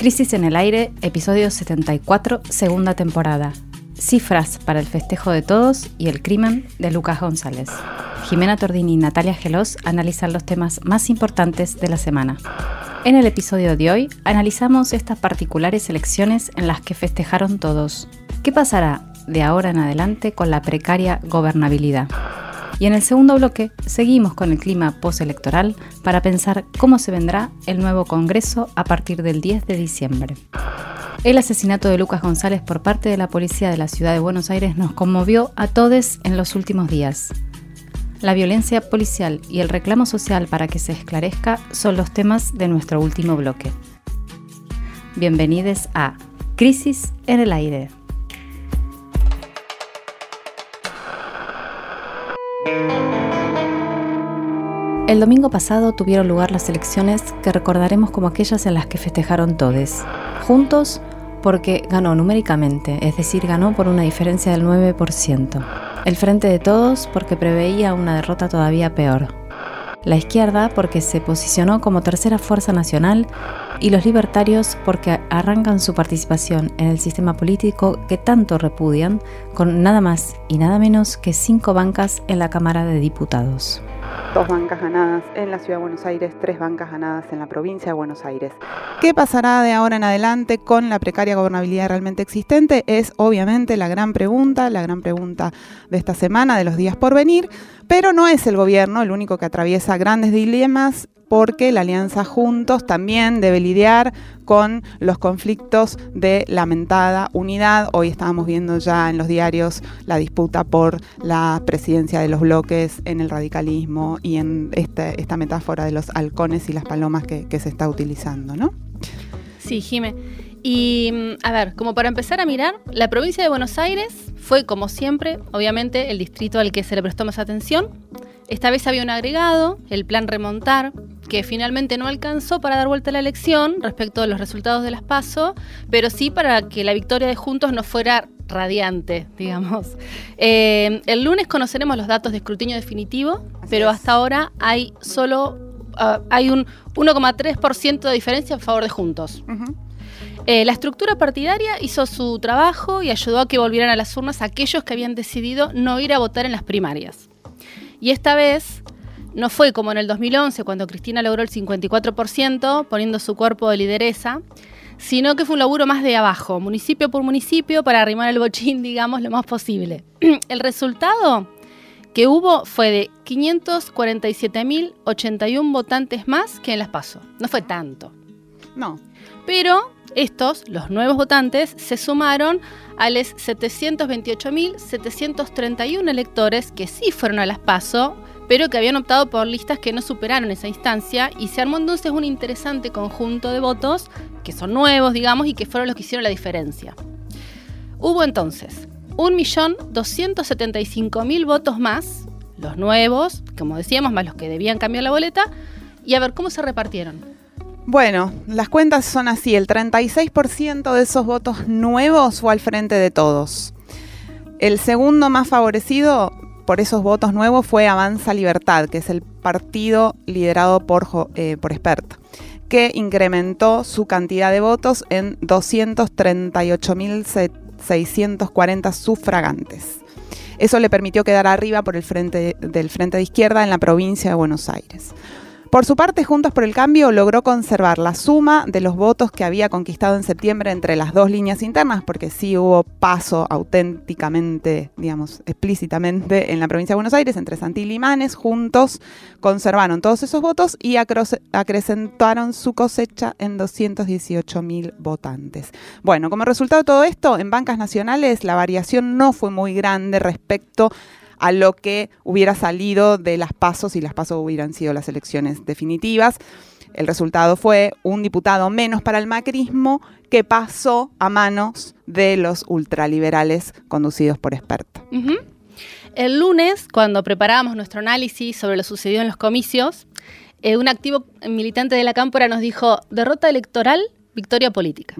Crisis en el Aire, episodio 74, segunda temporada. Cifras para el festejo de todos y el crimen de Lucas González. Jimena Tordini y Natalia Gelos analizan los temas más importantes de la semana. En el episodio de hoy analizamos estas particulares elecciones en las que festejaron todos. ¿Qué pasará de ahora en adelante con la precaria gobernabilidad? Y en el segundo bloque seguimos con el clima postelectoral para pensar cómo se vendrá el nuevo Congreso a partir del 10 de diciembre. El asesinato de Lucas González por parte de la policía de la ciudad de Buenos Aires nos conmovió a todos en los últimos días. La violencia policial y el reclamo social para que se esclarezca son los temas de nuestro último bloque. Bienvenidos a Crisis en el Aire. El domingo pasado tuvieron lugar las elecciones que recordaremos como aquellas en las que festejaron todos, juntos porque ganó numéricamente, es decir, ganó por una diferencia del 9%. El Frente de Todos porque preveía una derrota todavía peor. La izquierda porque se posicionó como tercera fuerza nacional y los libertarios porque arrancan su participación en el sistema político que tanto repudian con nada más y nada menos que cinco bancas en la Cámara de Diputados. Dos bancas ganadas en la Ciudad de Buenos Aires, tres bancas ganadas en la provincia de Buenos Aires. ¿Qué pasará de ahora en adelante con la precaria gobernabilidad realmente existente? Es obviamente la gran pregunta, la gran pregunta de esta semana, de los días por venir, pero no es el gobierno el único que atraviesa grandes dilemas porque la Alianza Juntos también debe lidiar con los conflictos de lamentada unidad. Hoy estábamos viendo ya en los diarios la disputa por la presidencia de los bloques en el radicalismo y en este, esta metáfora de los halcones y las palomas que, se está utilizando, ¿no? Sí, Jime. Y mm, a ver, como para empezar a mirar, la provincia de Buenos Aires fue, como siempre, obviamente, el distrito al que se le prestó más atención. Esta vez había un agregado, el plan remontar, que finalmente no alcanzó para dar vuelta a la elección respecto de los resultados de las PASO, pero sí para que la victoria de Juntos no fuera radiante, digamos. Eh, el lunes conoceremos los datos de escrutinio definitivo, pero hasta ahora hay solo ah, hay un 1,3% de diferencia a favor de Juntos. Eh, la estructura partidaria hizo su trabajo y ayudó a que volvieran a las urnas aquellos que habían decidido no ir a votar en las primarias. Y esta vez no fue como en el 2011, cuando Cristina logró el 54%, poniendo su cuerpo de lideresa, sino que fue un laburo más de abajo, municipio por municipio, para arrimar el bochín, digamos, lo más posible. El resultado que hubo fue de 547.081 votantes más que en las PASO. No fue tanto. No. Pero estos, los nuevos votantes, se sumaron a los 728.731 electores que sí fueron a las PASO pero que habían optado por listas que no superaron esa instancia y se armó entonces un interesante conjunto de votos que son nuevos, digamos, y que fueron los que hicieron la diferencia. Hubo entonces 1.275.000 votos más, los nuevos, como decíamos, más los que debían cambiar la boleta, y a ver cómo se repartieron. Bueno, las cuentas son así, el 36% de esos votos nuevos fue al frente de todos. El segundo más favorecido por esos votos nuevos fue Avanza Libertad, que es el partido liderado por, eh, por que incrementó su cantidad de votos en 238.640 sufragantes. Eso le permitió quedar arriba por el frente del frente de izquierda en la provincia de Buenos Aires. Por su parte, Juntos por el Cambio logró conservar la suma de los votos que había conquistado en septiembre entre las dos líneas internas, porque sí hubo paso auténticamente, digamos, explícitamente en la provincia de Buenos Aires, entre Santil y Manes, juntos conservaron todos esos votos y acrecentaron su cosecha en 218 mil votantes. Bueno, como resultado de todo esto, en bancas nacionales la variación no fue muy grande respecto a lo que hubiera salido de las pasos y las pasos hubieran sido las elecciones definitivas. El resultado fue un diputado menos para el macrismo que pasó a manos de los ultraliberales conducidos por expertos. El lunes, cuando preparábamos nuestro análisis sobre lo sucedido en los comicios, eh, un activo militante de la Cámpora nos dijo, derrota electoral, victoria política.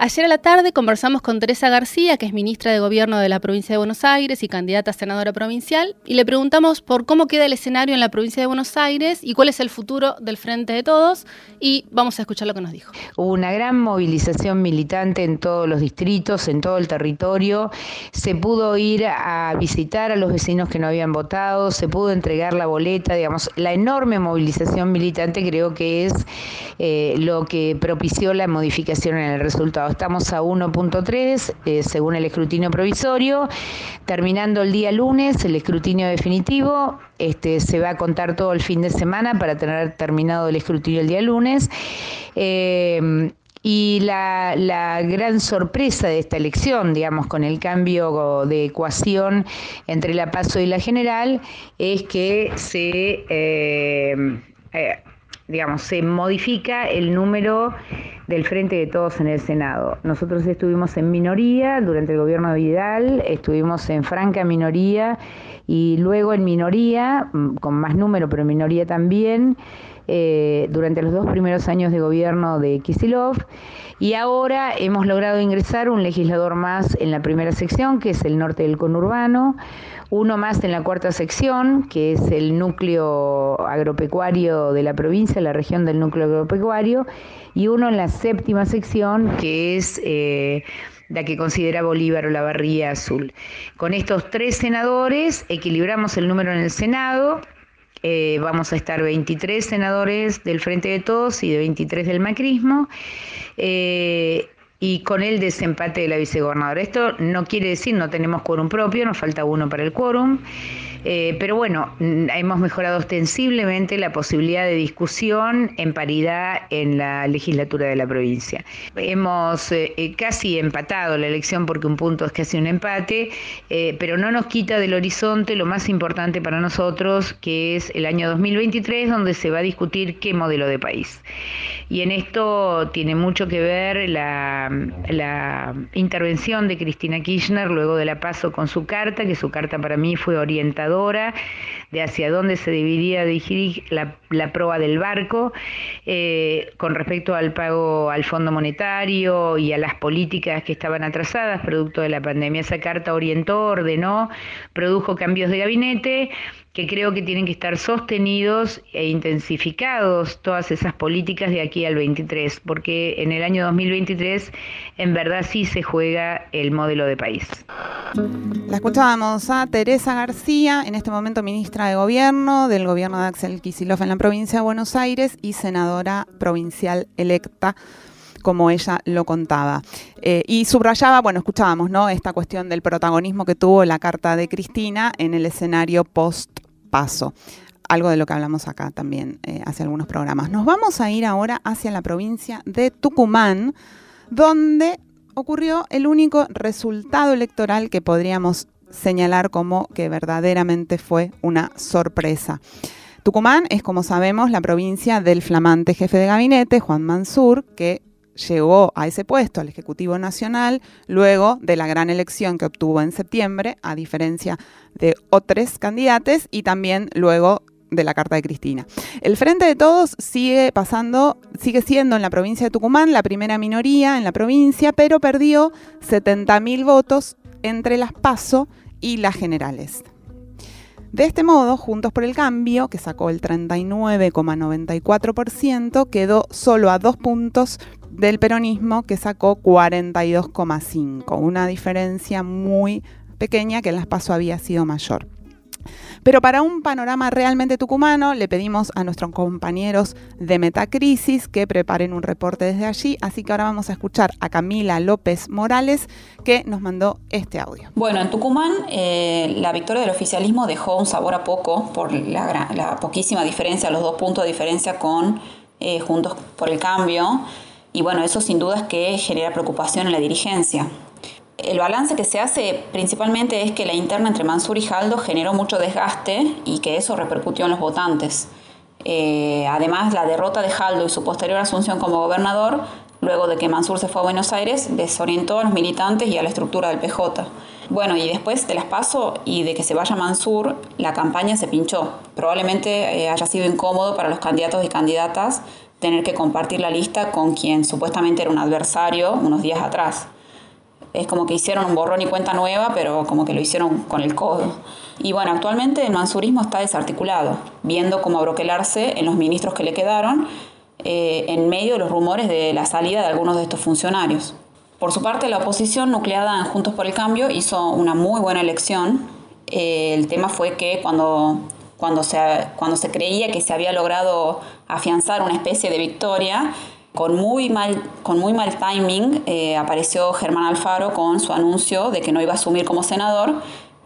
Ayer a la tarde conversamos con Teresa García, que es ministra de Gobierno de la provincia de Buenos Aires y candidata a senadora provincial, y le preguntamos por cómo queda el escenario en la provincia de Buenos Aires y cuál es el futuro del Frente de Todos, y vamos a escuchar lo que nos dijo. Hubo una gran movilización militante en todos los distritos, en todo el territorio, se pudo ir a visitar a los vecinos que no habían votado, se pudo entregar la boleta, digamos, la enorme movilización militante creo que es eh, lo que propició la modificación en el resultado estamos a 1.3 eh, según el escrutinio provisorio. Terminando el día lunes, el escrutinio definitivo, este, se va a contar todo el fin de semana para tener terminado el escrutinio el día lunes. Eh, y la, gran sorpresa de esta elección, digamos, con el cambio de ecuación entre la PASO y la general, es que se eh, digamos, se modifica el número del Frente de Todos en el Senado. Nosotros estuvimos en minoría durante el gobierno de Vidal, estuvimos en franca minoría y luego en minoría, mm, con más número, pero en minoría también, eh, durante los dos primeros años de gobierno de Kisilov. Y ahora hemos logrado ingresar un legislador más en la primera sección, que es el norte del conurbano, uno más en la cuarta sección, que es el núcleo agropecuario de la provincia, la región del núcleo agropecuario, y uno en la séptima sección, que es... Eh, la que considera Bolívar o la Barría Azul. Con estos tres senadores equilibramos el número en el Senado, eh, vamos a estar 23 senadores del Frente de Todos y de 23 del Macrismo. Eh, y con el desempate de la vicegobernadora. Esto no quiere decir no tenemos quórum propio, nos falta uno para el quórum. Eh, pero bueno, mm, hemos mejorado ostensiblemente la posibilidad de discusión en paridad en la legislatura de la provincia. Hemos eh, eh, casi empatado la elección porque un punto es casi un empate, pero no nos quita del horizonte lo más importante para nosotros, que es el año 2023, donde se va a discutir qué modelo de país. Y en esto tiene mucho que ver la, la intervención de Cristina Kirchner luego de la paso con su carta, que su carta para mí fue orientada de hacia dónde se debería dirigir la, proa del barco eh, con respecto al pago al Fondo Monetario y a las políticas que estaban atrasadas producto de la pandemia. Esa carta orientó, ordenó, produjo cambios de gabinete que creo que tienen que estar sostenidos e intensificados todas esas políticas de aquí al 23, porque en el año 2023 en verdad sí se juega el modelo de país. La escuchábamos a Teresa García, en este momento ministra de Gobierno del gobierno de Axel Kicillof en la provincia de Buenos Aires y senadora provincial electa como ella lo contaba. Eh, y subrayaba, bueno, escuchábamos, ¿no? Esta cuestión del protagonismo que tuvo la carta de Cristina en el escenario post paso. Algo de lo que hablamos acá también eh, hace algunos programas. Nos vamos a ir ahora hacia la provincia de Tucumán, donde ocurrió el único resultado electoral que podríamos señalar como que verdaderamente fue una sorpresa. Tucumán es, como sabemos, la provincia del flamante jefe de gabinete, Juan Mansur, que llegó a ese puesto, al Ejecutivo Nacional, luego de la gran elección que obtuvo en septiembre, a diferencia de otros candidatos, y también luego de la Carta de Cristina. El Frente de Todos sigue pasando, sigue siendo en la provincia de Tucumán la primera minoría en la provincia, pero perdió 70.000 votos entre las PASO y las generales. De este modo, Juntos por el Cambio, que sacó el 39,94%, quedó solo a dos puntos del peronismo que sacó 42,5, una diferencia muy pequeña que en las PASO había sido mayor. Pero para un panorama realmente tucumano, le pedimos a nuestros compañeros de Metacrisis que preparen un reporte desde allí. Así que ahora vamos a escuchar a Camila López Morales, que nos mandó este audio. Bueno, en Tucumán, eh, la victoria del oficialismo dejó un sabor a poco por la, poquísima diferencia, los dos puntos de diferencia con eh, Juntos por el Cambio. Y bueno, eso sin duda es que genera preocupación en la dirigencia. El balance que se hace principalmente es que la interna entre Mansur y Jaldo generó mucho desgaste y que eso repercutió en los votantes. Eh, además, la derrota de Jaldo y su posterior asunción como gobernador, luego de que Mansur se fue a Buenos Aires, desorientó a los militantes y a la estructura del PJ. Bueno, y después de las paso y de que se vaya Mansur, la campaña se pinchó. Probablemente eh, haya sido incómodo para los candidatos y candidatas tener que compartir la lista con quien supuestamente era un adversario unos días atrás. Es como que hicieron un borrón y cuenta nueva, pero como que lo hicieron con el codo. Y bueno, actualmente el mansurismo está desarticulado, viendo cómo abroquelarse en los ministros que le quedaron eh, en medio de los rumores de la salida de algunos de estos funcionarios. Por su parte, la oposición nucleada en Juntos por el Cambio hizo una muy buena elección. Eh, el tema fue que cuando, cuando, se, cuando se creía que se había logrado afianzar una especie de victoria, con muy mal, con muy mal timing eh, apareció Germán Alfaro con su anuncio de que no iba a asumir como senador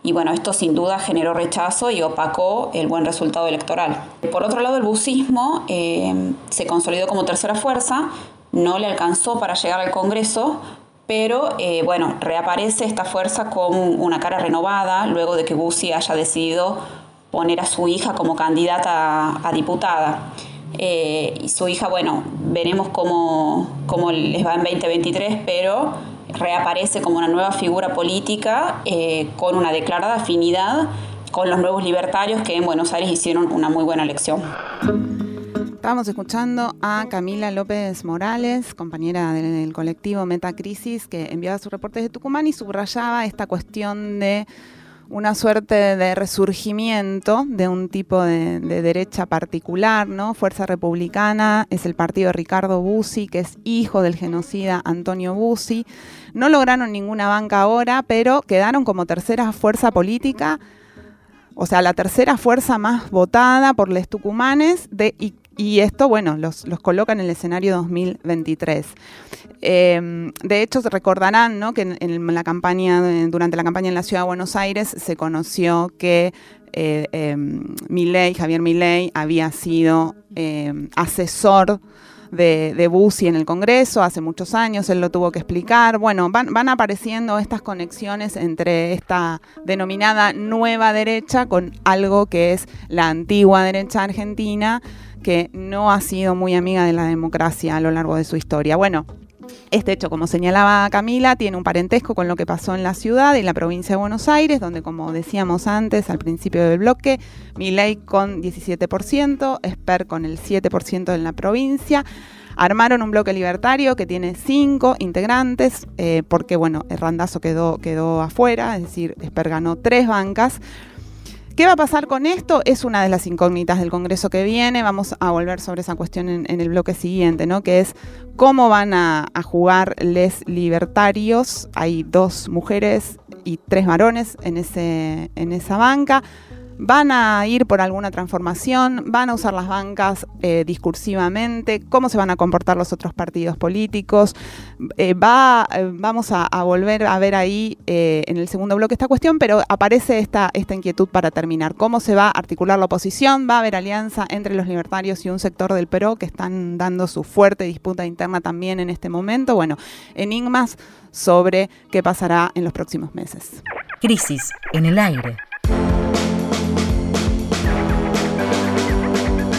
y bueno, esto sin duda generó rechazo y opacó el buen resultado electoral. Por otro lado, el bucismo eh, se consolidó como tercera fuerza, no le alcanzó para llegar al Congreso, pero eh, bueno, reaparece esta fuerza con una cara renovada luego de que Bussi haya decidido poner a su hija como candidata a, diputada. Eh, y su hija, bueno, veremos cómo, cómo les va en 2023, pero reaparece como una nueva figura política eh, con una declarada afinidad con los nuevos libertarios que en Buenos Aires hicieron una muy buena elección. Estábamos escuchando a Camila López Morales, compañera del colectivo Metacrisis, que enviaba sus reportes de Tucumán y subrayaba esta cuestión de una suerte de resurgimiento de un tipo de, derecha particular, ¿no? Fuerza Republicana es el partido de Ricardo Bussi, que es hijo del genocida Antonio Bussi. No lograron ninguna banca ahora, pero quedaron como tercera fuerza política, o sea, la tercera fuerza más votada por los tucumanes de, esto, bueno, los, coloca en el escenario 2023. Em, de hecho, recordarán ¿no? que en, la campaña, durante la campaña en la ciudad de Buenos Aires, se conoció que eh, em, Javier Milei, había sido em, asesor de, de en el Congreso hace muchos años, él lo tuvo que explicar. Bueno, van apareciendo estas conexiones entre esta denominada nueva derecha con algo que es la antigua derecha argentina que no ha sido muy amiga de la democracia a lo largo de su historia. Bueno, este hecho, como señalaba Camila, tiene un parentesco con lo que pasó en la ciudad y la provincia de Buenos Aires, donde, como decíamos antes, al principio del bloque, Milei con 17%, Esper con el 7% en la provincia. Armaron un bloque libertario que tiene cinco integrantes, eh, porque bueno, el randazo quedó, quedó afuera, es decir, Esper ganó tres bancas. ¿Qué va a pasar con esto? Es una de las incógnitas del Congreso que viene. Vamos a volver sobre esa cuestión en, el bloque siguiente, ¿no? Que es cómo van a, jugar les libertarios. Hay dos mujeres y tres varones en, ese, en esa banca van a ir por alguna transformación, van a usar las bancas eh, discursivamente, cómo se van a comportar los otros partidos políticos. Eh, va, eh, vamos a, volver a ver ahí en el segundo bloque esta cuestión, pero aparece esta, esta inquietud para terminar. ¿Cómo se va a articular la oposición? ¿Va a haber alianza entre los libertarios y un sector del PRO que están dando su fuerte disputa interna también en este momento? Bueno, enigmas sobre qué pasará en los próximos meses. Crisis en el aire.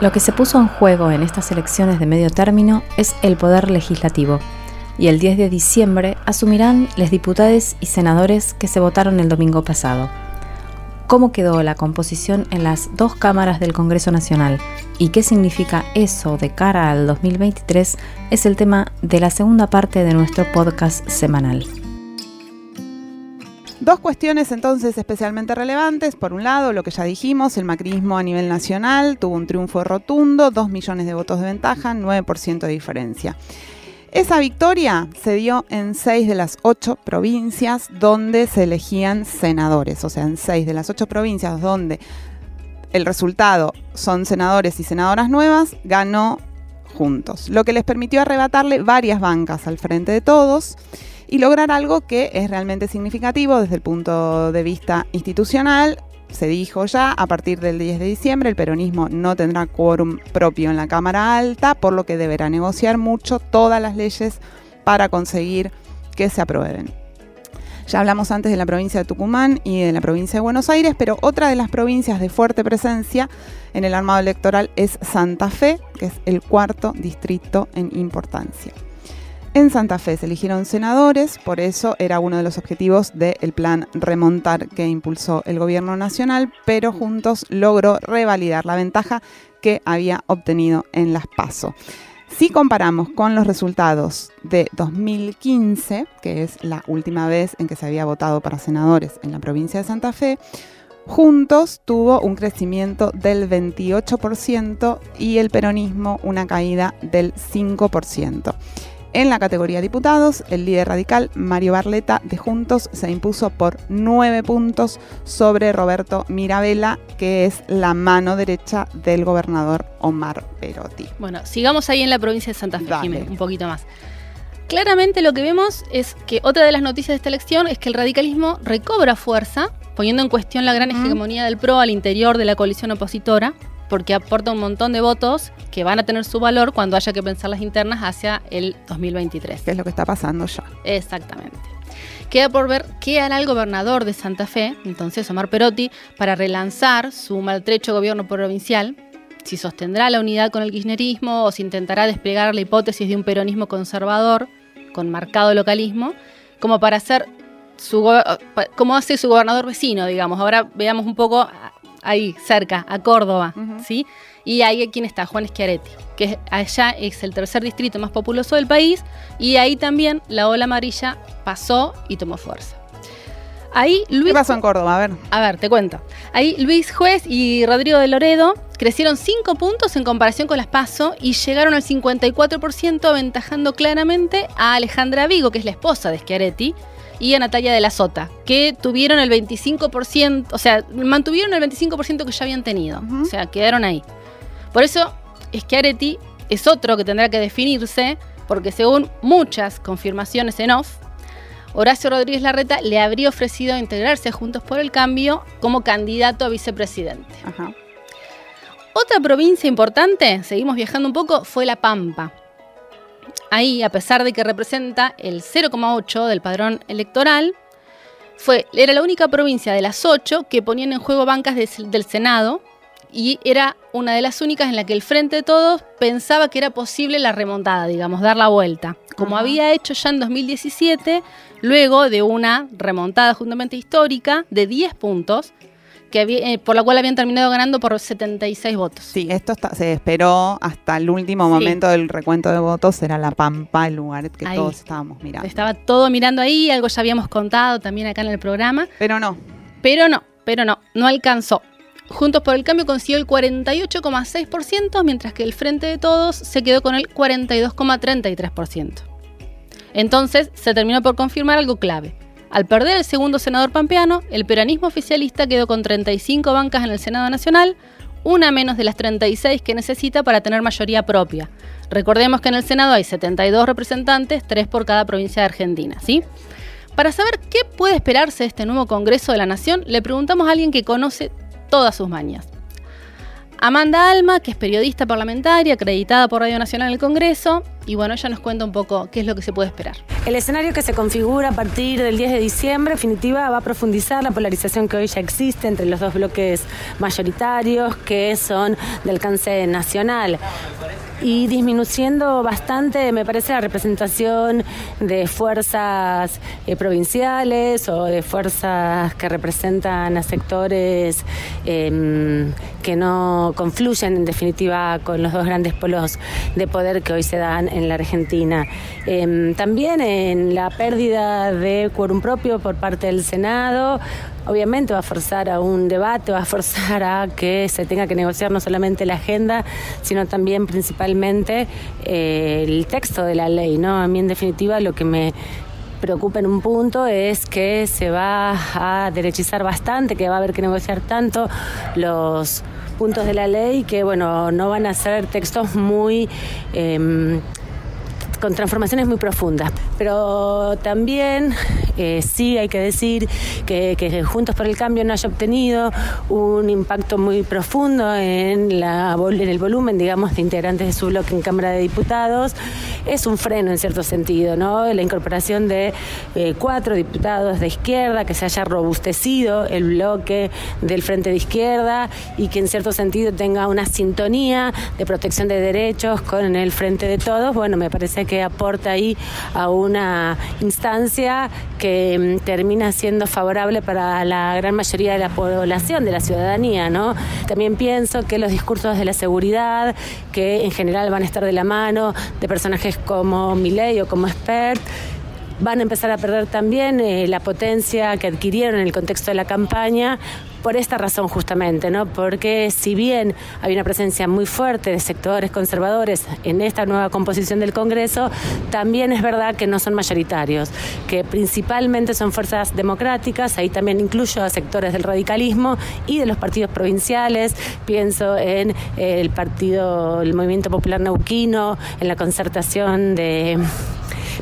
Lo que se puso en juego en estas elecciones de medio término es el poder legislativo, y el 10 de diciembre asumirán los diputados y senadores que se votaron el domingo pasado. ¿Cómo quedó la composición en las dos cámaras del Congreso Nacional y qué significa eso de cara al 2023 es el tema de la segunda parte de nuestro podcast semanal. Dos cuestiones entonces especialmente relevantes. Por un lado, lo que ya dijimos, el macrismo a nivel nacional tuvo un triunfo rotundo, 2 millones de votos de ventaja, 9% de diferencia. Esa victoria se dio en seis de las ocho provincias donde se elegían senadores, o sea, en seis de las ocho provincias donde el resultado son senadores y senadoras nuevas, ganó juntos, lo que les permitió arrebatarle varias bancas al frente de todos y lograr algo que es realmente significativo desde el punto de vista institucional, se dijo ya, a partir del 10 de diciembre el peronismo no tendrá quórum propio en la Cámara Alta, por lo que deberá negociar mucho todas las leyes para conseguir que se aprueben. Ya hablamos antes de la provincia de Tucumán y de la provincia de Buenos Aires, pero otra de las provincias de fuerte presencia en el armado electoral es Santa Fe, que es el cuarto distrito en importancia. En Santa Fe se eligieron senadores, por eso era uno de los objetivos del plan remontar que impulsó el gobierno nacional, pero juntos logró revalidar la ventaja que había obtenido en las PASO. Si comparamos con los resultados de 2015, que es la última vez en que se había votado para senadores en la provincia de Santa Fe, Juntos tuvo un crecimiento del 28% y el peronismo una caída del 5%. En la categoría diputados, el líder radical Mario Barleta de Juntos se impuso por nueve puntos sobre Roberto Mirabella, que es la mano derecha del gobernador Omar Perotti. Bueno, sigamos ahí en la provincia de Santa Fe, Jiménez, un poquito más. Claramente lo que vemos es que otra de las noticias de esta elección es que el radicalismo recobra fuerza, poniendo en cuestión la gran hegemonía del PRO al interior de la coalición opositora, porque aporta un montón de votos que van a tener su valor cuando haya que pensar las internas hacia el 2023. Que es lo que está pasando ya. Exactamente. Queda por ver qué hará el gobernador de Santa Fe, entonces Omar Perotti, para relanzar su maltrecho gobierno provincial, si sostendrá la unidad con el kirchnerismo o si intentará desplegar la hipótesis de un peronismo conservador con marcado localismo, como para hacer su como hace su gobernador vecino, digamos. Ahora veamos un poco ahí cerca, a Córdoba, ¿sí? Y ahí quién está, Juan Schiaretti, que allá es el tercer distrito más populoso del país y ahí también la ola amarilla pasó y tomó fuerza. Ahí Luis, ¿Qué pasó en Córdoba? A ver. A ver, te cuento. Ahí Luis Juez y Rodrigo de Loredo crecieron 5 puntos en comparación con las PASO y llegaron al 54%, aventajando claramente a Alejandra Vigo, que es la esposa de Schiaretti, y a Natalia de la Sota, que tuvieron el 25%, o sea, mantuvieron el 25% que ya habían tenido. O sea, quedaron ahí. Por eso, Schiaretti es otro que tendrá que definirse, porque según muchas confirmaciones en off, Horacio Rodríguez Larreta le habría ofrecido integrarse a Juntos por el Cambio como candidato a vicepresidente. Otra provincia importante, seguimos viajando un poco, fue La Pampa ahí, a pesar de que representa el 0,8 del padrón electoral, fue, era la única provincia de las ocho que ponían en juego bancas del Senado y era una de las únicas en la que el Frente de Todos pensaba que era posible la remontada, digamos, dar la vuelta, como había hecho ya en 2017, luego de una remontada justamente histórica de 10 puntos eh, por la cual habían terminado ganando por 76 votos. Sí, esto se esperó hasta el último momento del recuento de votos, era La Pampa el lugar que todos estábamos mirando. Estaba todo mirando ahí, algo ya habíamos contado también acá en el programa. Pero no. Pero no, pero no, no alcanzó. Juntos por el Cambio consiguió el 48,6%, mientras que el Frente de Todos se quedó con el 42,33%. Entonces se terminó por confirmar algo clave. Al perder el segundo senador pampeano, el peronismo oficialista quedó con 35 bancas en el Senado Nacional, una menos de las 36 que necesita para tener mayoría propia. Recordemos que en el Senado hay 72 representantes, 3 por cada provincia de Argentina, ¿sí? Para saber qué puede esperarse de este nuevo Congreso de la Nación, le preguntamos a alguien que conoce todas sus mañas. Amanda Alma, que es periodista parlamentaria, acreditada por Radio Nacional en el Congreso, y bueno, ella nos cuenta un poco qué es lo que se puede esperar. El escenario que se configura a partir del 10 de diciembre, en definitiva, va a profundizar la polarización que hoy ya existe entre los dos bloques mayoritarios que son de alcance nacional y disminuyendo bastante, me parece, la representación de fuerzas eh, provinciales o de fuerzas que representan a sectores em, que no confluyen en definitiva con los dos grandes polos de poder que hoy se dan en la Argentina. Em, también en la pérdida de quórum propio por parte del Senado, obviamente va a forzar a un debate, va a forzar a que se tenga que negociar no solamente la agenda, sino también principalmente eh, el texto de la ley, ¿no? A mí en definitiva lo que me preocupa en un punto es que se va a derechizar bastante, que va a haber que negociar tanto los puntos de la ley que bueno no van a ser textos muy eh, con transformaciones muy profundas. Pero también eh, sí hay que decir que, Juntos por el Cambio no haya obtenido un impacto muy profundo en, la, en el volumen, digamos, de integrantes de su bloque en Cámara de Diputados. Es un freno en cierto sentido, ¿no? La incorporación de eh, cuatro diputados de izquierda, que se haya robustecido el bloque del Frente de Izquierda y que en cierto sentido tenga una sintonía de protección de derechos con el Frente de Todos, bueno, me parece que aporta ahí a una instancia que mm, termina siendo favorable para la gran mayoría de la población, de la ciudadanía, ¿no? También pienso que los discursos de la seguridad, que en general van a estar de la mano de personajes como Milei o como Expert, van a empezar a perder también eh, la potencia que adquirieron en el contexto de la campaña por esta razón justamente, ¿no? Porque si bien hay una presencia muy fuerte de sectores conservadores en esta nueva composición del Congreso, también es verdad que no son mayoritarios, que principalmente son fuerzas democráticas, ahí también incluyo a sectores del radicalismo y de los partidos provinciales, pienso en el partido, el Movimiento Popular Neuquino, en la concertación de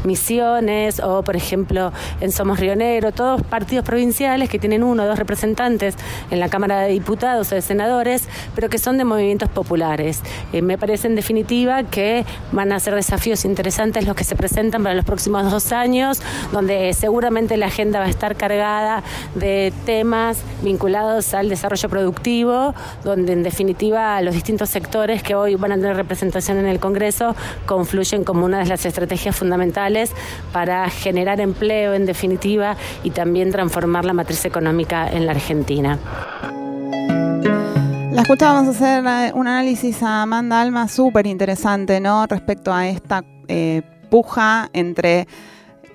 Misiones o, por ejemplo, en Somos Río Negro, todos partidos provinciales que tienen uno o dos representantes en la Cámara de Diputados o de Senadores, pero que son de movimientos populares. Eh, me parece en definitiva que van a ser desafíos interesantes los que se presentan para los próximos dos años, donde seguramente la agenda va a estar cargada de temas vinculados al desarrollo productivo, donde en definitiva los distintos sectores que hoy van a tener representación en el Congreso confluyen como una de las estrategias fundamentales para generar empleo en definitiva y también transformar la matriz económica en la Argentina. La escuchábamos hacer eh, un análisis a Amanda Alma súper interesante, ¿no? Respecto a esta eh, puja entre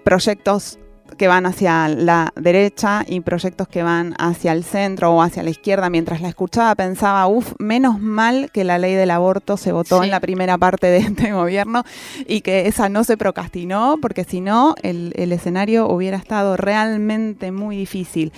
proyectos que van hacia la derecha y proyectos que van hacia el centro o hacia la izquierda. Mientras la escuchaba pensaba, uff, menos mal que la ley del aborto se votó en la primera parte de este gobierno y que esa no se procrastinó, porque si no, el, escenario hubiera estado realmente muy difícil.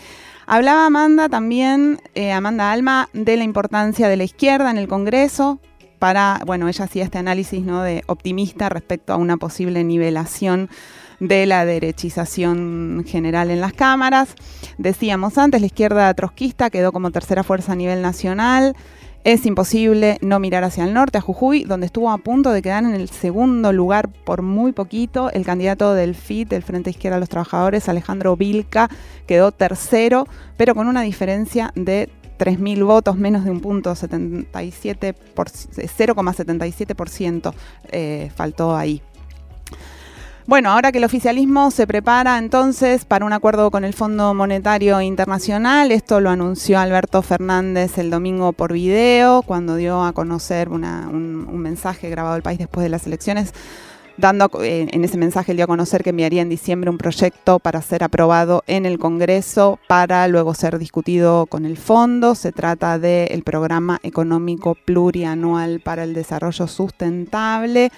Hablaba Amanda también, eh, Amanda Alma, de la importancia de la izquierda en el Congreso para, bueno, ella hacía este análisis ¿no? de optimista respecto a una posible nivelación de la derechización general en las cámaras. Decíamos antes, la izquierda trotskista quedó como tercera fuerza a nivel nacional. Es imposible no mirar hacia el norte, a Jujuy, donde estuvo a punto de quedar en el segundo lugar por muy poquito. El candidato del FIT, del Frente Izquierda de los Trabajadores, Alejandro Vilca, quedó tercero, pero con una diferencia de 3.000 votos, menos de un punto, 77 0,77% eh, faltó ahí. Bueno, ahora que el oficialismo se prepara entonces para un acuerdo con el Fondo Monetario Internacional, esto lo anunció Alberto Fernández el domingo por video, cuando dio a conocer un, mensaje grabado al país después de las elecciones dando eh, en ese mensaje dio a conocer que enviaría en diciembre un proyecto para ser aprobado en el Congreso para luego ser discutido con el fondo. Se trata del programa económico plurianual para el desarrollo sustentable.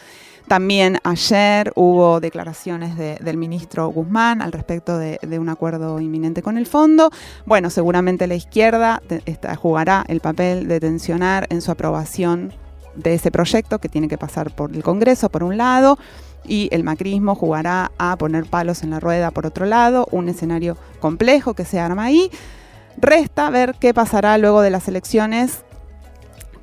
También ayer hubo declaraciones del ministro Guzmán al respecto de, un acuerdo inminente con el fondo. Bueno, seguramente la izquierda jugará el papel de tensionar en su aprobación de ese proyecto que tiene que pasar por el Congreso, por un lado, y el macrismo jugará a poner palos en la rueda por otro lado, un escenario complejo que se arma ahí. Resta ver qué pasará luego de las elecciones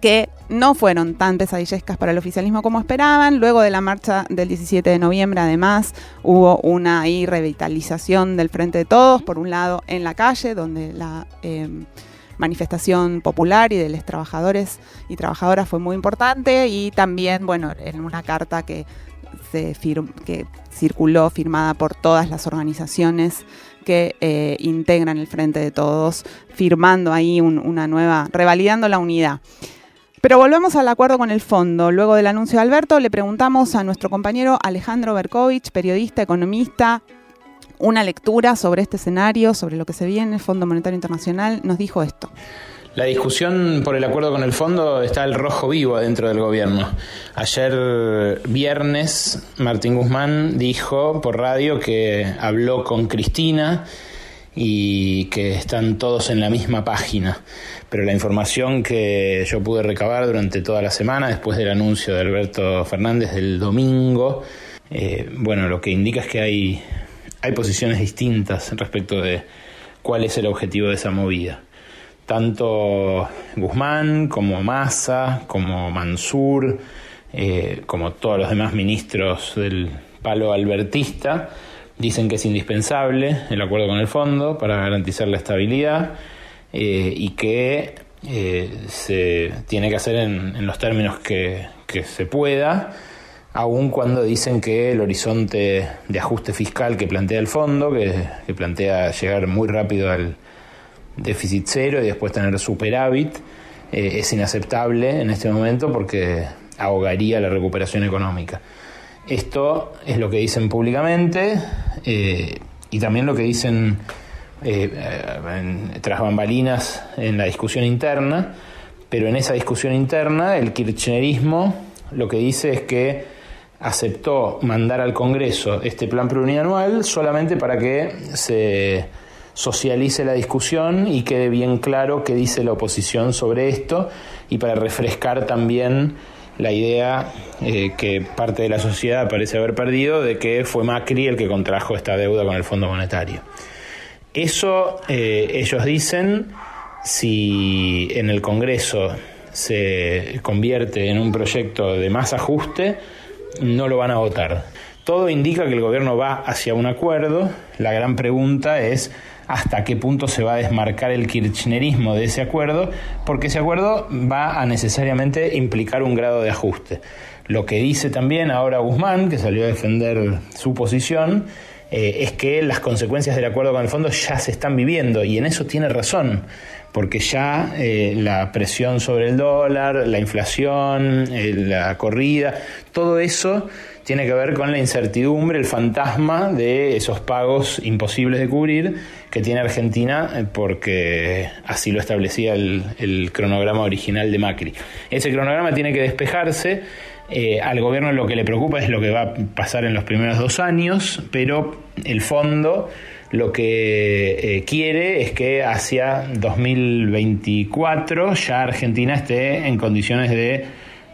que no fueron tan pesadillescas para el oficialismo como esperaban. Luego de la marcha del 17 de noviembre, además, hubo una revitalización del Frente de Todos, por un lado en la calle, donde la em, manifestación popular y de los trabajadores y trabajadoras fue muy importante, y también, bueno, en una carta que, se circuló firmada por todas las organizaciones que eh, integran el Frente de Todos, firmando ahí una nueva, revalidando la unidad. Pero volvemos al acuerdo con el fondo. Luego del anuncio de Alberto, le preguntamos a nuestro compañero Alejandro Berkovich, periodista, economista, una lectura sobre este escenario, sobre lo que se viene, el Fondo Monetario Internacional. Nos dijo esto. La discusión por el acuerdo con el fondo está al rojo vivo dentro del gobierno. Ayer viernes Martín Guzmán dijo por radio que habló con Cristina y que están todos en la misma página. Pero la información que yo pude recabar durante toda la semana, después del anuncio de Alberto Fernández del domingo, eh, bueno, lo que indica es que hay, hay posiciones distintas respecto de cuál es el objetivo de esa movida. Tanto Guzmán como Massa, como Mansur, eh, como todos los demás ministros del palo albertista, dicen que es indispensable el acuerdo con el fondo para garantizar la estabilidad eh, y que se tiene que hacer en, los términos que, que se pueda aun cuando dicen que el horizonte de ajuste fiscal que plantea el fondo, que, plantea llegar muy rápido al déficit cero y después tener superávit, eh, es inaceptable en este momento porque ahogaría la recuperación económica. Esto es lo que dicen públicamente eh, y también lo que dicen eh, tras bambalinas en la discusión interna, pero en esa discusión interna el kirchnerismo lo que dice es que aceptó mandar al Congreso este plan plurianual solamente para que se socialice la discusión y quede bien claro qué dice la oposición sobre esto y para refrescar también la idea eh, que parte de la sociedad parece haber perdido de que fue Macri el que contrajo esta deuda con el Fondo Monetario. Eso eh, ellos dicen si en el Congreso se convierte en un proyecto de más ajuste, no lo van a votar. Todo indica que el gobierno va hacia un acuerdo. La gran pregunta es hasta qué punto se va a desmarcar el kirchnerismo de ese acuerdo, porque ese acuerdo va a necesariamente implicar un grado de ajuste. Lo que dice también ahora Guzmán, que salió a defender su posición, eh, es que las consecuencias del acuerdo con el fondo ya se están viviendo y en eso tiene razón porque ya eh, la presión sobre el dólar, la inflación, eh, la corrida, todo eso tiene que ver con la incertidumbre, el fantasma de esos pagos imposibles de cubrir que tiene Argentina eh, porque así lo establecía el, cronograma original de Macri. Ese cronograma tiene que despejarse. al gobierno lo que le preocupa es lo que va a pasar en los primeros dos años, pero el fondo lo que eh, quiere es que hacia 2024 ya Argentina esté en condiciones de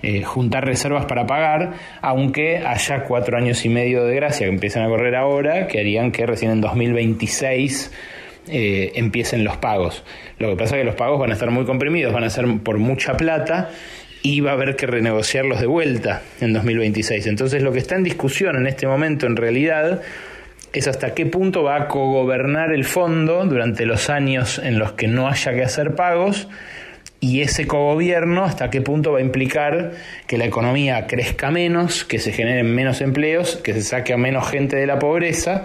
eh, juntar reservas para pagar, aunque haya cuatro años y medio de gracia que empiezan a correr ahora, que harían que recién en 2026 eh, empiecen los pagos. Lo que pasa es que los pagos van a estar muy comprimidos, van a ser por mucha plata y va a haber que renegociarlos de vuelta en 2026. Entonces lo que está en discusión en este momento en realidad es hasta qué punto va a cogobernar el fondo durante los años en los que no haya que hacer pagos y ese cogobierno hasta qué punto va a implicar que la economía crezca menos, que se generen menos empleos, que se saque a menos gente de la pobreza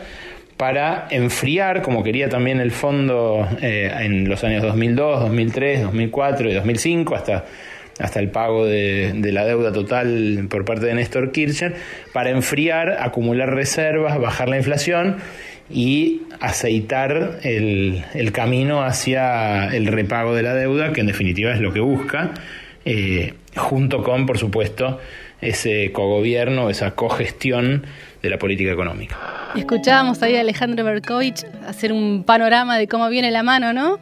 para enfriar, como quería también el fondo eh, en los años 2002, 2003, 2004 y 2005, hasta hasta el pago de, la deuda total por parte de Néstor Kirchner, para enfriar, acumular reservas, bajar la inflación y aceitar el, camino hacia el repago de la deuda, que en definitiva es lo que busca, eh, junto con, por supuesto, ese cogobierno, esa cogestión de la política económica. Escuchábamos ahí a Alejandro Berkovich hacer un panorama de cómo viene la mano, ¿no?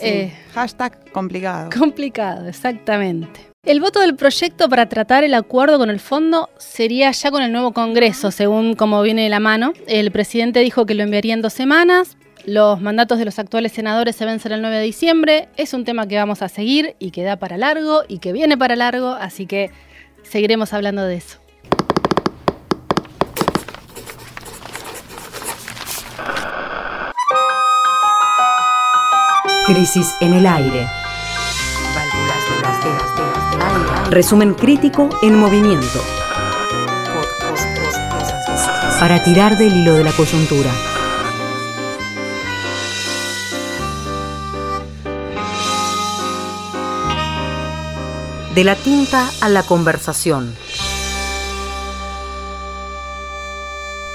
Eh, hashtag complicado. Complicado, exactamente. El voto del proyecto para tratar el acuerdo con el fondo sería ya con el nuevo Congreso, según como viene la mano. El presidente dijo que lo enviaría en dos semanas. Los mandatos de los actuales senadores se vencen el 9 de diciembre. Es un tema que vamos a seguir y que da para largo y que viene para largo, así que seguiremos hablando de eso. Crisis en el aire. Resumen crítico en movimiento. Para tirar del hilo de la coyuntura. De la tinta a la conversación.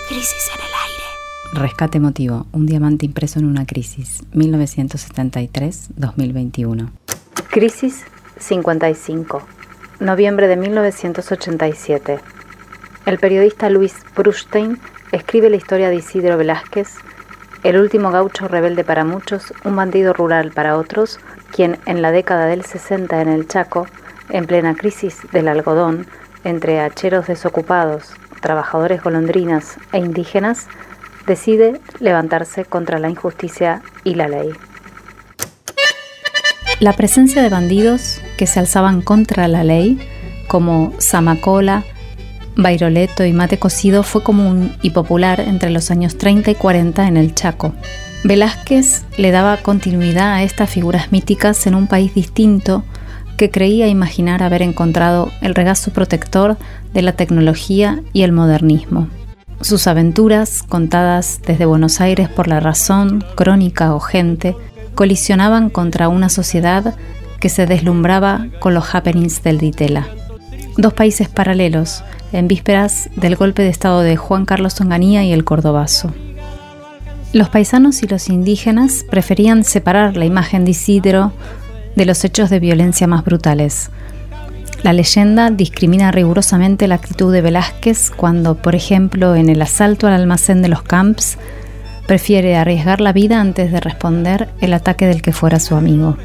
Crisis en el Rescate emotivo, un diamante impreso en una crisis, 1973-2021. Crisis 55, noviembre de 1987. El periodista Luis Brustein escribe la historia de Isidro Velázquez, el último gaucho rebelde para muchos, un bandido rural para otros, quien en la década del 60 en el Chaco, en plena crisis del algodón, entre hacheros desocupados, trabajadores golondrinas e indígenas, decide levantarse contra la injusticia y la ley. La presencia de bandidos que se alzaban contra la ley, como Samacola, Bairoleto y Mate Cocido, fue común y popular entre los años 30 y 40 en el Chaco. Velázquez le daba continuidad a estas figuras míticas en un país distinto que creía imaginar haber encontrado el regazo protector de la tecnología y el modernismo. Sus aventuras, contadas desde Buenos Aires por la razón, crónica o gente, colisionaban contra una sociedad que se deslumbraba con los happenings del Ditela. Dos países paralelos, en vísperas del golpe de Estado de Juan Carlos Onganía y el Cordobazo. Los paisanos y los indígenas preferían separar la imagen de Isidro de los hechos de violencia más brutales. La leyenda discrimina rigurosamente la actitud de Velázquez cuando, por ejemplo, en el asalto al almacén de los Camps, prefiere arriesgar la vida antes de responder el ataque del que fuera su amigo.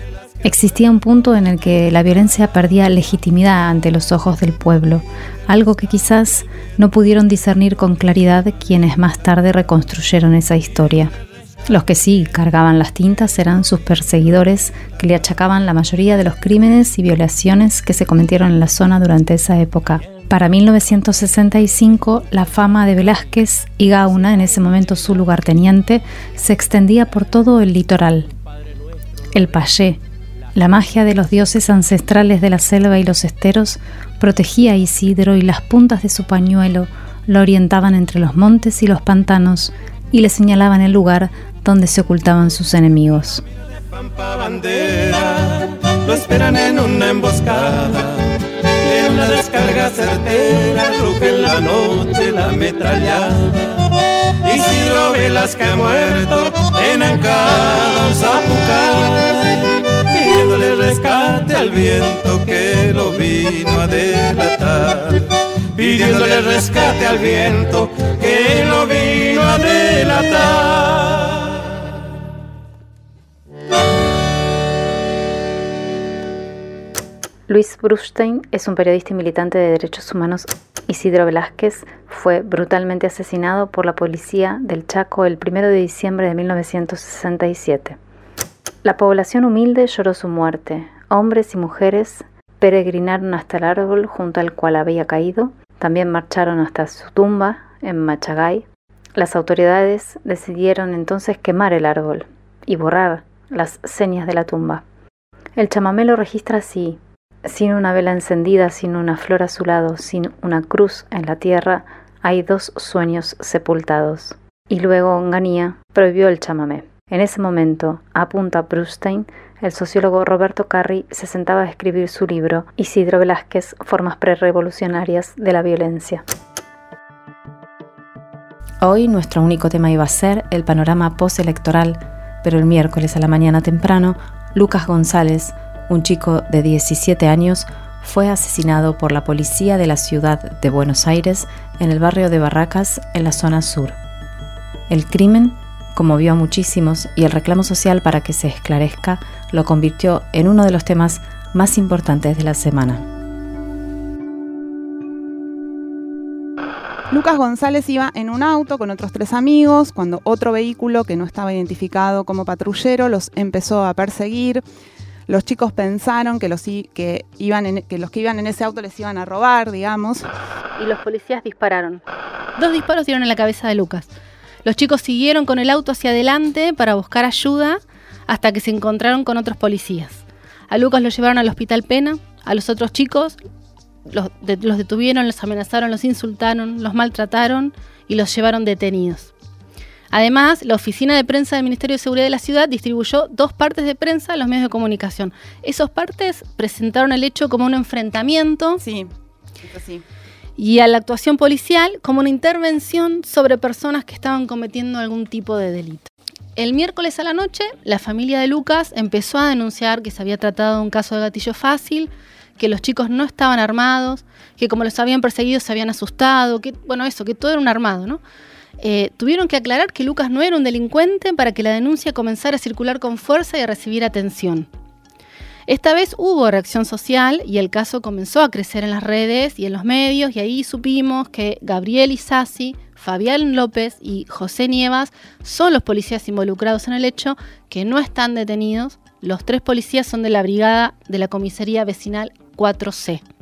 Existía un punto en el que la violencia perdía legitimidad ante los ojos del pueblo, algo que quizás no pudieron discernir con claridad quienes más tarde reconstruyeron esa historia. Los que sí cargaban las tintas eran sus perseguidores, que le achacaban la mayoría de los crímenes y violaciones que se cometieron en la zona durante esa época. Para 1965, la fama de Velázquez y Gauna, en ese momento su lugarteniente, se extendía por todo el litoral. El payé, la magia de los dioses ancestrales de la selva y los esteros, protegía a Isidro y las puntas de su pañuelo lo orientaban entre los montes y los pantanos y le señalaban el lugar donde se ocultaban sus enemigos. lo esperan en una emboscada, en una descarga certera, ruge en la noche la metrallada. Y si lo velas que ha muerto, en Ancada, Zapucay, pidiéndole rescate al viento que lo vino a delatar pidiéndole rescate al viento que lo vino a delatar. Luis Brustein es un periodista y militante de derechos humanos. Isidro Velázquez fue brutalmente asesinado por la policía del Chaco el 1 de diciembre de 1967. La población humilde lloró su muerte. Hombres y mujeres peregrinaron hasta el árbol junto al cual había caído. También marcharon hasta su tumba en Machagay. Las autoridades decidieron entonces quemar el árbol y borrar las señas de la tumba. El chamamé lo registra así, sin una vela encendida, sin una flor a su lado, sin una cruz en la tierra, hay dos sueños sepultados. Y luego Onganía prohibió el chamamé. En ese momento, apunta Brustein, el sociólogo Roberto Carri se sentaba a escribir su libro Isidro Velázquez, Formas Prerevolucionarias de la Violencia. Hoy nuestro único tema iba a ser el panorama postelectoral, pero el miércoles a la mañana temprano, Lucas González, un chico de 17 años fue asesinado por la policía de la ciudad de Buenos Aires en el barrio de Barracas, en la zona sur. El crimen conmovió a muchísimos y el reclamo social para que se esclarezca lo convirtió en uno de los temas más importantes de la semana. Lucas González iba en un auto con otros tres amigos cuando otro vehículo que no estaba identificado como patrullero los empezó a perseguir los chicos pensaron que los, que, iban que los que iban en ese auto les iban a robar, digamos. Y los policías dispararon. Dos disparos dieron en la cabeza de Lucas. Los chicos siguieron con el auto hacia adelante para buscar ayuda hasta que se encontraron con otros policías. A Lucas lo llevaron al hospital Pena, a los otros chicos los, los detuvieron, los amenazaron, los insultaron, los maltrataron y los llevaron detenidos. Además, la oficina de prensa del Ministerio de Seguridad de la ciudad distribuyó dos partes de prensa a los medios de comunicación. Esas partes presentaron el hecho como un enfrentamiento. Sí, sí. Y a la actuación policial como una intervención sobre personas que estaban cometiendo algún tipo de delito. El miércoles a la noche, la familia de Lucas empezó a denunciar que se había tratado de un caso de gatillo fácil, que los chicos no estaban armados, que como los habían perseguido se habían asustado, que bueno, eso, que todo era un armado, ¿no? Eh, tuvieron que aclarar que Lucas no era un delincuente para que la denuncia comenzara a circular con fuerza y a recibir atención. Esta vez hubo reacción social y el caso comenzó a crecer en las redes y en los medios y ahí supimos que Gabriel Isasi, Fabián López y José Nievas son los policías involucrados en el hecho que no están detenidos. Los tres policías son de la brigada de la comisaría vecinal 4C.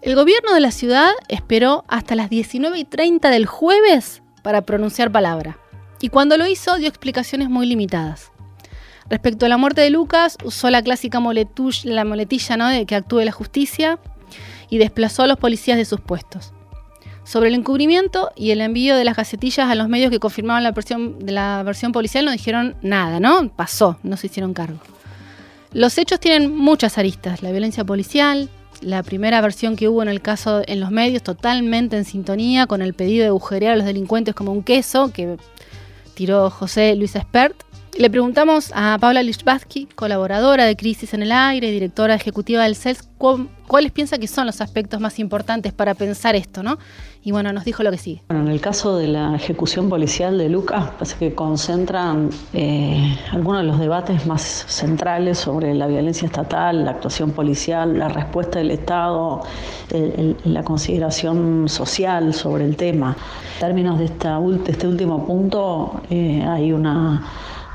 El gobierno de la ciudad esperó hasta las 19 y 30 del jueves para pronunciar palabra. Y cuando lo hizo dio explicaciones muy limitadas. Respecto a la muerte de Lucas, usó la clásica la moletilla ¿no? de que actúe la justicia y desplazó a los policías de sus puestos. Sobre el encubrimiento y el envío de las gacetillas a los medios que confirmaban la versión de la versión policial no dijeron nada, ¿no? Pasó, no se hicieron cargo. Los hechos tienen muchas aristas, la violencia policial, la primera versión que hubo en el caso en los medios totalmente en sintonía con el pedido de agujerear a los delincuentes como un queso que tiró José Luis Espert, le preguntamos a Paula Lichbatsky, colaboradora de Crisis en el Aire directora ejecutiva del CELS, cuáles piensa que son los aspectos más importantes para pensar esto, ¿no? Y bueno, nos dijo lo que sigue. Bueno, en el caso de la ejecución policial de Lucas, parece que concentran eh, algunos de los debates más centrales sobre la violencia estatal, la actuación policial, la respuesta del Estado, la consideración social sobre el tema. En términos de, esta, este último punto, eh, hay una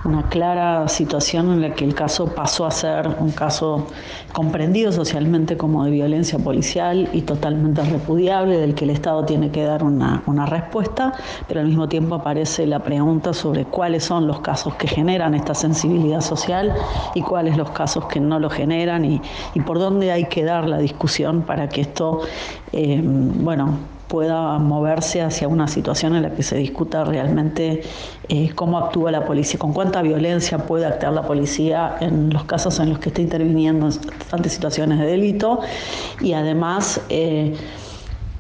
una clara situación en la que el caso pasó a ser un caso comprendido socialmente como de violencia policial y totalmente repudiable, del que el Estado tiene que dar una, respuesta, pero al mismo tiempo aparece la pregunta sobre cuáles son los casos que generan esta sensibilidad social y cuáles los casos que no lo generan y, por dónde hay que dar la discusión para que esto, eh, bueno, pueda moverse hacia una situación en la que se discuta realmente eh, cómo actúa la policía, con cuánta violencia puede actuar la policía en los casos en los que está interviniendo ante situaciones de delito. Y además eh,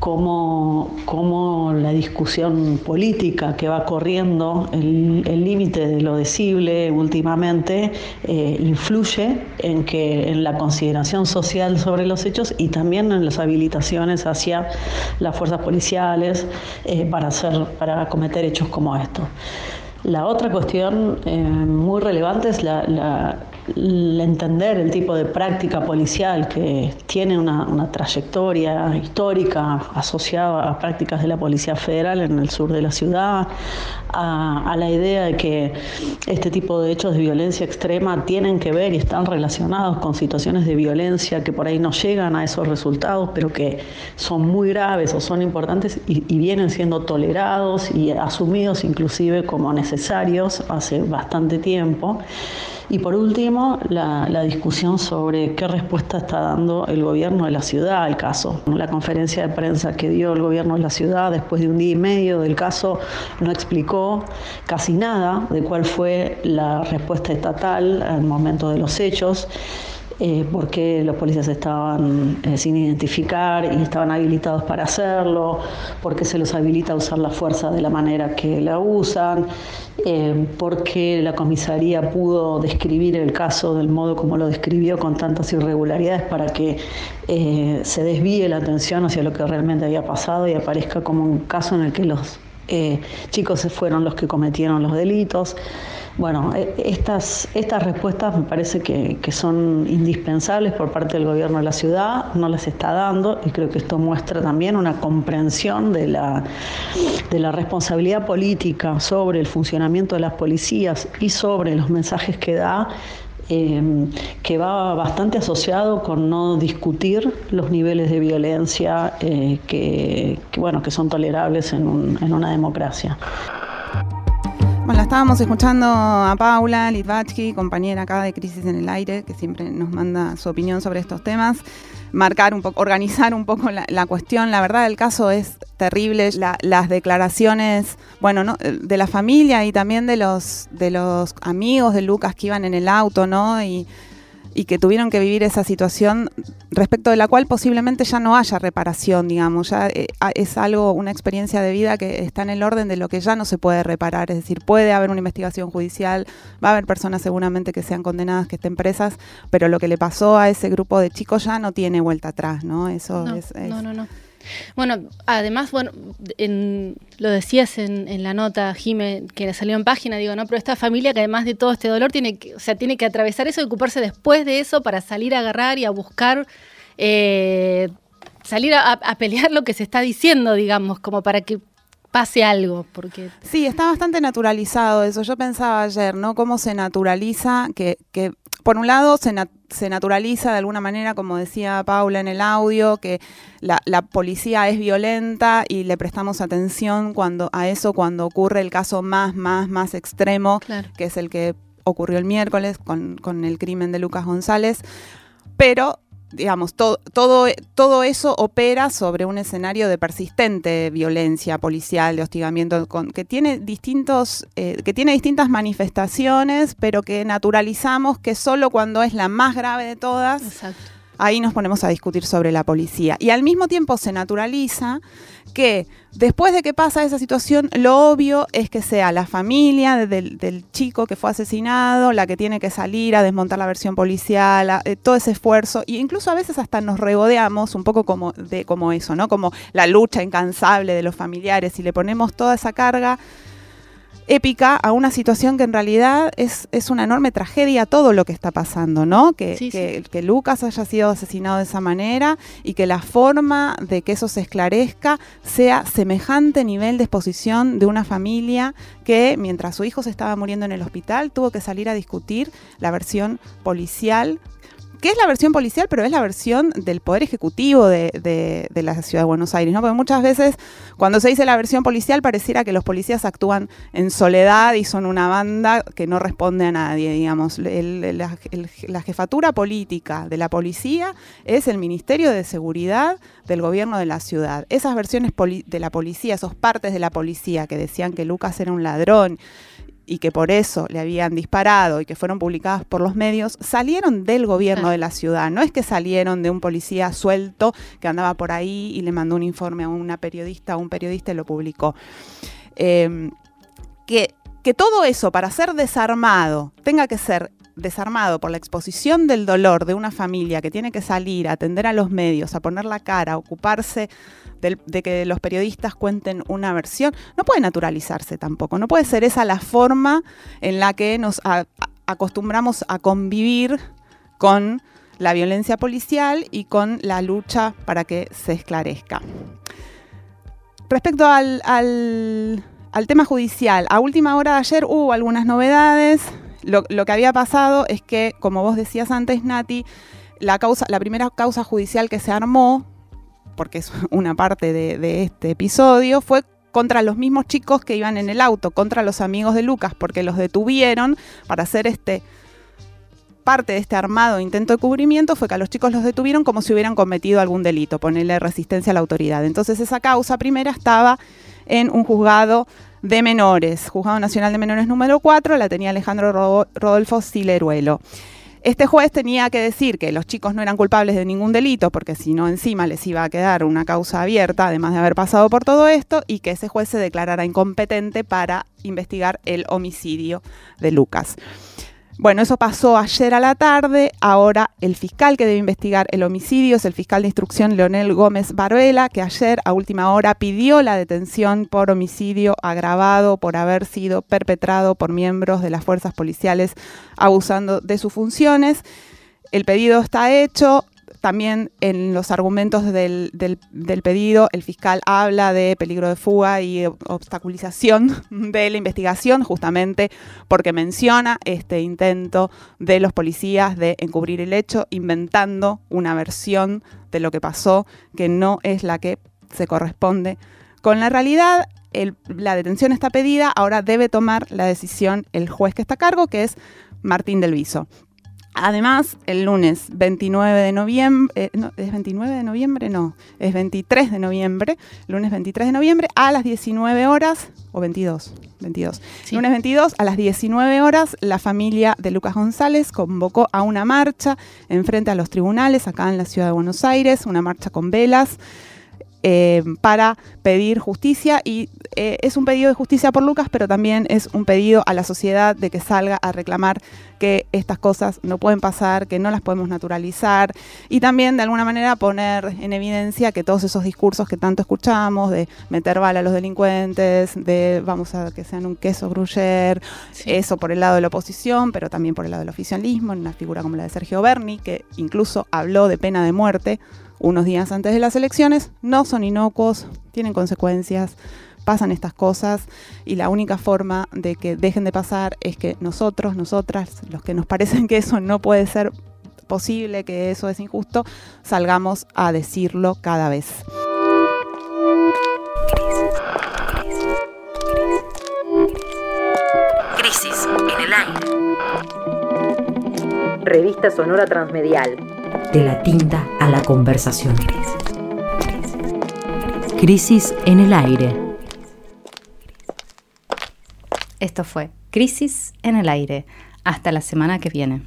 cómo, la discusión política que va corriendo, el límite de lo decible últimamente, eh, influye en, que, en la consideración social sobre los hechos y también en las habilitaciones hacia las fuerzas policiales eh, para, hacer, para cometer hechos como estos. La otra cuestión eh, muy relevante es la entender el tipo de práctica policial que tiene una, trayectoria histórica asociada a prácticas de la Policía Federal en el sur de la ciudad, a, la idea de que este tipo de hechos de violencia extrema tienen que ver y están relacionados con situaciones de violencia que por ahí no llegan a esos resultados, pero que son muy graves o son importantes y, y vienen siendo tolerados y asumidos inclusive como necesarios hace bastante tiempo. Y por último, la, discusión sobre qué respuesta está dando el gobierno de la ciudad al caso. La conferencia de prensa que dio el gobierno de la ciudad después de un día y medio del caso no explicó casi nada de cuál fue la respuesta estatal al momento de los hechos. Eh, porque los policías estaban eh, sin identificar y estaban habilitados para hacerlo, porque se los habilita a usar la fuerza de la manera que la usan, eh, porque la comisaría pudo describir el caso del modo como lo describió con tantas irregularidades para que se desvíe la atención hacia lo que realmente había pasado y aparezca como un caso en el que los chicos fueron los que cometieron los delitos. Bueno, e, estas, estas respuestas me parece que, son indispensables por parte del gobierno de la ciudad, no las está dando y creo que esto muestra también una comprensión de la, de la responsabilidad política sobre el funcionamiento de las policías y sobre los mensajes que da em, que va bastante asociado con no discutir los niveles de violencia eh, que, bueno, que son tolerables en, en una democracia. Bueno, estábamos escuchando a Paula Litvatsky, compañera acá de Crisis en el Aire, que siempre nos manda su opinión sobre estos temas. Marcar un poco, organizar un poco la, cuestión. La verdad, el caso es terrible. las declaraciones, bueno, de la familia y también de los, de los amigos de Lucas que iban en el auto, ¿no? Y que tuvieron que vivir esa situación respecto de la cual posiblemente ya no haya reparación, digamos, ya eh, es algo, una experiencia de vida que está en el orden de lo que ya no se puede reparar, es decir, puede haber una investigación judicial, va a haber personas seguramente que sean condenadas, que estén presas, pero lo que le pasó a ese grupo de chicos ya no tiene vuelta atrás, ¿no? Eso es, No, no, no. Bueno, además, bueno, en, lo decías en, la nota, Jime, que salió en página, digo, ¿no? Pero esta familia que además de todo este dolor tiene que, o sea, tiene que atravesar eso y ocuparse después de eso para salir a agarrar y a buscar, eh, salir a pelear lo que se está diciendo, digamos, como para que pase algo. Porque... Sí, está bastante naturalizado eso. Yo pensaba ayer, ¿no? Cómo se naturaliza que, que por un lado, se, se, naturaliza de alguna manera, como decía Paula en el audio, que la, la, policía es violenta y le prestamos atención cuando, a eso cuando ocurre el caso más, más, más extremo, claro. que es el que ocurrió el miércoles con, con el crimen de Lucas González. Pero digamos, to, todo, todo eso opera sobre un escenario de persistente violencia policial, de hostigamiento, con, que, tiene distintos, eh, que tiene distintas manifestaciones, pero que naturalizamos que solo cuando es la más grave de todas. Ahí nos ponemos a discutir sobre la policía. Y al mismo tiempo se naturaliza que después de que pasa esa situación, lo obvio es que sea la familia del, chico que fue asesinado la que tiene que salir a desmontar la versión policial, eh, todo ese esfuerzo, e incluso a veces hasta nos regodeamos un poco como, de, como eso, ¿no? Como la lucha incansable de los familiares y le ponemos toda esa carga épica a una situación que en realidad es, es, una enorme tragedia todo lo que está pasando, ¿no? Que, sí, que, sí. que, Lucas haya sido asesinado de esa manera y que la forma de que eso se esclarezca sea semejante nivel de exposición de una familia que mientras su hijo se estaba muriendo en el hospital tuvo que salir a discutir la versión policial que es la versión policial, pero es la versión del Poder Ejecutivo de, la Ciudad de Buenos Aires, ¿no? Porque muchas veces cuando se dice la versión policial pareciera que los policías actúan en soledad y son una banda que no responde a nadie, digamos. La, la jefatura política de la policía es el Ministerio de Seguridad del gobierno de la ciudad. Esas versiones de la policía, esos partes de la policía que decían que Lucas era un ladrón, y que por eso le habían disparado y que fueron publicadas por los medios, salieron del gobierno de la ciudad. No es que salieron de un policía suelto que andaba por ahí y le mandó un informe a una periodista, a un periodista y lo publicó. Eh, que, que todo eso, para ser desarmado, tenga que ser desarmado por la exposición del dolor de una familia que tiene que salir a atender a los medios, a poner la cara, a ocuparse de, que los periodistas cuenten una versión, no puede naturalizarse tampoco, no puede ser esa la forma en la que nos acostumbramos a convivir con la violencia policial y con la lucha para que se esclarezca. Respecto al, al tema judicial, a última hora de ayer hubo algunas novedades, lo, lo, que había pasado es que, como vos decías antes, Nati, la, causa, la primera causa judicial que se armó, porque es una parte de, de, este episodio, fue contra los mismos chicos que iban en el auto, contra los amigos de Lucas, porque los detuvieron para hacer este parte de este armado intento de cubrimiento fue que a los chicos los detuvieron como si hubieran cometido algún delito, ponerle resistencia a la autoridad. Entonces esa causa primera estaba en un juzgado de menores, Juzgado Nacional de Menores número 4, la tenía Alejandro Rodolfo Sileruelo. Este juez tenía que decir que los chicos no eran culpables de ningún delito, porque si no encima les iba a quedar una causa abierta, además de haber pasado por todo esto, y que ese juez se declarara incompetente para investigar el homicidio de Lucas. Bueno, eso pasó ayer a la tarde. Ahora el fiscal que debe investigar el homicidio es el fiscal de instrucción Leonel Gómez Baruela, que ayer a última hora pidió la detención por homicidio agravado por haber sido perpetrado por miembros de las fuerzas policiales abusando de sus funciones. El pedido está hecho. También en los argumentos del, del, pedido, el fiscal habla de peligro de fuga y obstaculización de la investigación, justamente porque menciona este intento de los policías de encubrir el hecho, inventando una versión de lo que pasó que no es la que se corresponde con la realidad. El, la detención está pedida, ahora debe tomar la decisión el juez que está a cargo, que es Martín del Viso. Además, el lunes 29 de noviembre, eh, no, ¿es 29 de noviembre? No, es 23 de noviembre, lunes 23 de noviembre a las 19 horas, o 22, 22. Sí. Lunes 22 a las 19 horas, la familia de Lucas González convocó a una marcha en frente a los tribunales acá en la ciudad de Buenos Aires, una marcha con velas. Eh, para pedir justicia y eh, es un pedido de justicia por Lucas, pero también es un pedido a la sociedad de que salga a reclamar que estas cosas no pueden pasar, que no las podemos naturalizar y también de alguna manera poner en evidencia que todos esos discursos que tanto escuchamos de meter bala a los delincuentes, de vamos a que sean un queso gruyer, eso por el lado de la oposición, pero también por el lado del oficialismo, en una figura como la de Sergio Berni, que incluso habló de pena de muerte unos días antes de las elecciones, no son inocuos, tienen consecuencias, pasan estas cosas y la única forma de que dejen de pasar es que nosotros, nosotras, los que nos parecen que eso no puede ser posible, que eso es injusto, salgamos a decirlo cada vez. Crisis en el aire. Revista Sonora Transmedial. De la tinta a la conversación. Crisis en el aire. Esto fue Crisis en el aire. Hasta la semana que viene.